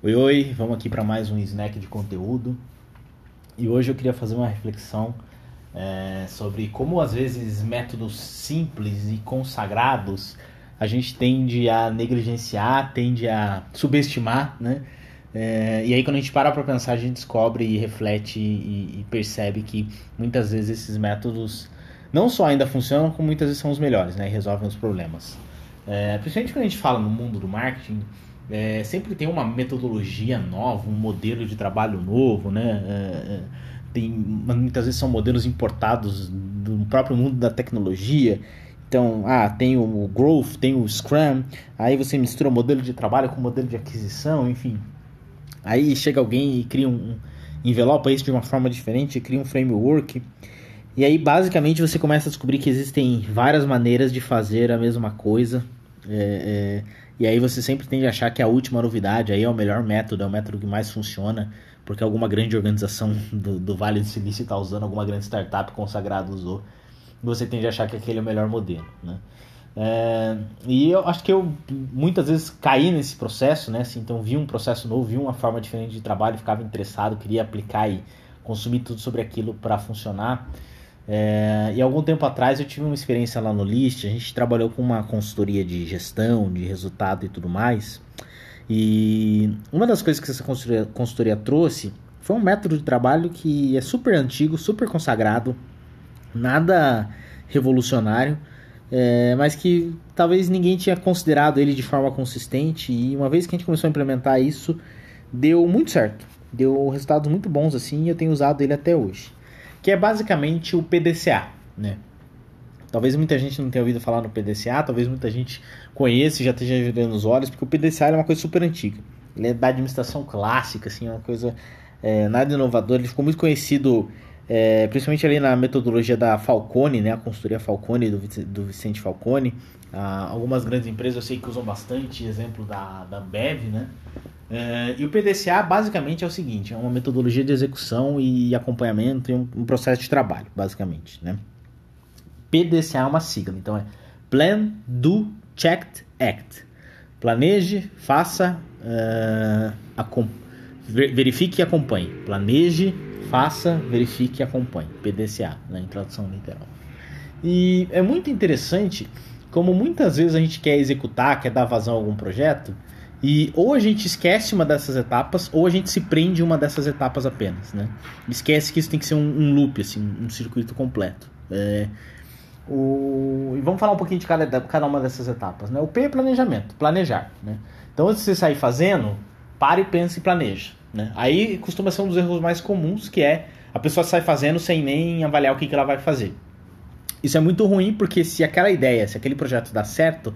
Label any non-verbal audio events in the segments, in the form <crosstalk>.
Oi, oi, vamos aqui para mais um snack de conteúdo. E hoje eu queria fazer uma reflexão é, sobre como às vezes métodos simples e consagrados a gente tende a negligenciar, tende a subestimar, né? É, e aí quando a gente para para pensar, a gente descobre e reflete e, e, percebe que muitas vezes esses métodos não só ainda funcionam, como muitas vezes são os melhores, né? E resolvem os problemas. É, principalmente quando a gente fala no mundo do marketing, é, sempre tem uma metodologia nova, um modelo de trabalho novo, né? É, é tem, muitas vezes são modelos importados do próprio mundo da tecnologia. Então, ah, tem o Growth, tem o Scrum, aí você mistura o modelo de trabalho com modelo de aquisição, enfim. Aí chega alguém e cria um, envelopa isso de uma forma diferente, cria um framework. E aí, basicamente, você começa a descobrir que existem várias maneiras de fazer a mesma coisa. É, é, e aí você sempre tende a achar que a última novidade aí é o melhor método, é o método que mais funciona porque alguma grande organização <laughs> do, do Vale do Silício está usando, alguma grande startup consagrada usou, você tende a achar que aquele é o melhor modelo, né? É, e eu acho que eu muitas vezes caí nesse processo, né? Assim, então vi um processo novo, vi uma forma diferente de trabalho, ficava interessado, queria aplicar e consumir tudo sobre aquilo para funcionar. É, e algum tempo atrás eu tive uma experiência lá no List, a gente trabalhou com uma consultoria de gestão, de resultado e tudo mais. E uma das coisas que essa consultoria, consultoria trouxe foi um método de trabalho que é super antigo, super consagrado, nada revolucionário, é, mas que talvez ninguém tinha considerado ele de forma consistente. E uma vez que a gente começou a implementar isso, deu muito certo, deu resultados muito bons assim, e eu tenho usado ele até hoje, que é basicamente o PDCA, né? Talvez muita gente não tenha ouvido falar no PDCA, talvez muita gente conheça e já esteja virando os olhos, porque o PDCA é uma coisa super antiga. Ele é da administração clássica, assim, é uma coisa é, nada inovadora. Ele ficou muito conhecido, é, principalmente ali na metodologia da Falcone, né, a consultoria Falcone, do, do Vicente Falcone. Ah, algumas grandes empresas eu sei que usam bastante, exemplo da, da Bev, né? É, e o PDCA basicamente é o seguinte: é uma metodologia de execução e acompanhamento e um, um processo de trabalho, basicamente, né? PDCA é uma sigla, então é Plan, Do, Checked, Act. Planeje, faça, uh, verifique e acompanhe. Planeje, faça, verifique e acompanhe. PDCA, né, tradução literal. E é muito interessante como muitas vezes a gente quer executar, quer dar vazão a algum projeto, e ou a gente esquece uma dessas etapas, ou a gente se prende uma dessas etapas apenas, né? Esquece que isso tem que ser um, um loop, assim, um circuito completo. É, o... E vamos falar um pouquinho de cada, cada uma dessas etapas. Né? O P é planejamento, planejar. Né? Então, antes de você sair fazendo, pare, pense e planeja. Né? Aí costuma ser um dos erros mais comuns, que é a pessoa sai fazendo sem nem avaliar o que, que ela vai fazer. Isso é muito ruim porque se aquela ideia, se aquele projeto dá certo,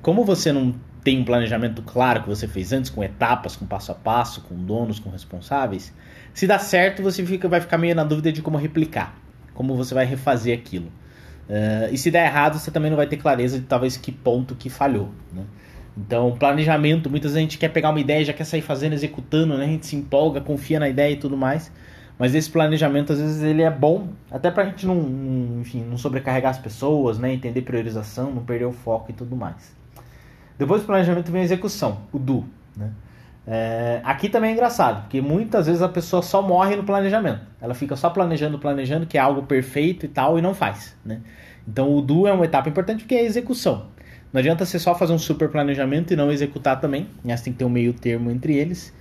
como você não tem um planejamento claro que você fez antes, com etapas, com passo a passo, com donos, com responsáveis, se dá certo, você fica, vai ficar meio na dúvida de como replicar, como você vai refazer aquilo. Uh, e se der errado, você também não vai ter clareza de talvez que ponto que falhou. Né? Então, planejamento, muitas vezes a gente quer pegar uma ideia, já quer sair fazendo, executando, né? a gente se empolga, confia na ideia e tudo mais. Mas esse planejamento, às vezes, ele é bom, até pra gente não, enfim, não sobrecarregar as pessoas, né? entender priorização, não perder o foco e tudo mais. Depois do planejamento vem a execução, o do. Né? É, aqui também é engraçado, porque muitas vezes a pessoa só morre no planejamento. Ela fica só planejando, planejando, que é algo perfeito e tal, e não faz. Né? Então o do é uma etapa importante porque é a execução. Não adianta você só fazer um super planejamento e não executar também. Né? Você tem que ter um meio termo entre eles.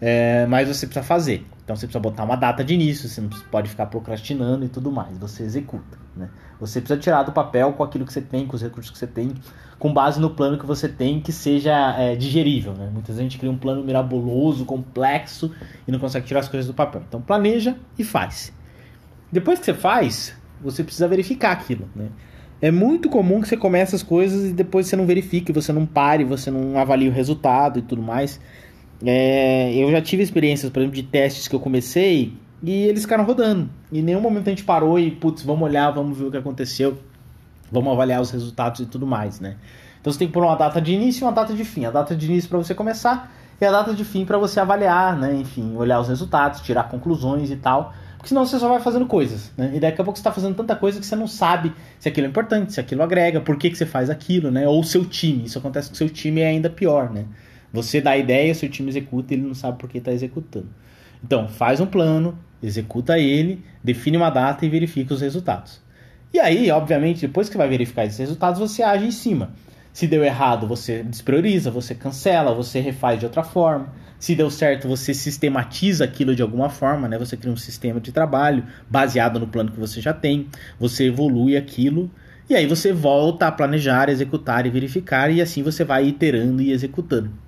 É, mas você precisa fazer. Então você precisa botar uma data de início, você não pode ficar procrastinando e tudo mais. Você executa. Né? Você precisa tirar do papel com aquilo que você tem, com os recursos que você tem, com base no plano que você tem que seja é, digerível. Né? Muitas vezes a gente cria um plano miraboloso, complexo e não consegue tirar as coisas do papel. Então planeja e faz. Depois que você faz, você precisa verificar aquilo. Né? É muito comum que você comece as coisas e depois você não verifique, você não pare, você não avalie o resultado e tudo mais. É, eu já tive experiências, por exemplo, de testes que eu comecei e eles ficaram rodando. E em nenhum momento a gente parou e, putz, vamos olhar, vamos ver o que aconteceu, vamos avaliar os resultados e tudo mais, né? Então você tem que pôr uma data de início e uma data de fim. A data de início para você começar e a data de fim para você avaliar, né? Enfim, olhar os resultados, tirar conclusões e tal. Porque senão você só vai fazendo coisas, né? E daqui a pouco você está fazendo tanta coisa que você não sabe se aquilo é importante, se aquilo agrega, por que, que você faz aquilo, né? Ou o seu time. Isso acontece com o seu time é ainda pior, né? Você dá ideia, seu time executa e ele não sabe por que está executando. Então, faz um plano, executa ele, define uma data e verifica os resultados. E aí, obviamente, depois que vai verificar esses resultados, você age em cima. Se deu errado, você desprioriza, você cancela, você refaz de outra forma. Se deu certo, você sistematiza aquilo de alguma forma, né? Você cria um sistema de trabalho baseado no plano que você já tem, você evolui aquilo e aí você volta a planejar, executar e verificar e assim você vai iterando e executando.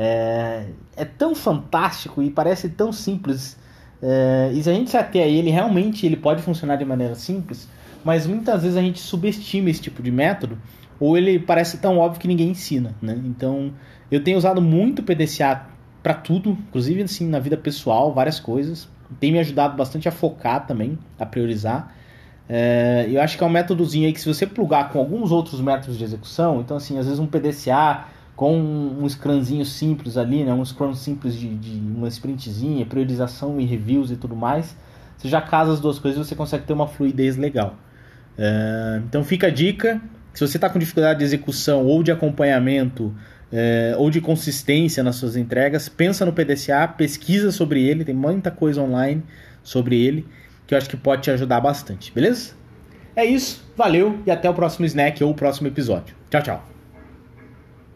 É, é, tão fantástico e parece tão simples. É, e se a gente se ater a ele, realmente ele pode funcionar de maneira simples, mas muitas vezes a gente subestima esse tipo de método ou ele parece tão óbvio que ninguém ensina, né? Então, eu tenho usado muito o PDCA para tudo, inclusive assim na vida pessoal, várias coisas. Tem me ajudado bastante a focar também, a priorizar. É, eu acho que é um métodozinho aí que se você plugar com alguns outros métodos de execução, então assim, às vezes um PDCA com um scrumzinho simples ali, né, um scrum simples de, de uma sprintzinha, priorização e reviews e tudo mais, você já casa as duas coisas e você consegue ter uma fluidez legal. É, então fica a dica, se você está com dificuldade de execução ou de acompanhamento é, ou de consistência nas suas entregas, pensa no PDCA, pesquisa sobre ele, tem muita coisa online sobre ele que eu acho que pode te ajudar bastante, beleza? É isso, valeu e até o próximo snack ou o próximo episódio. Tchau, tchau.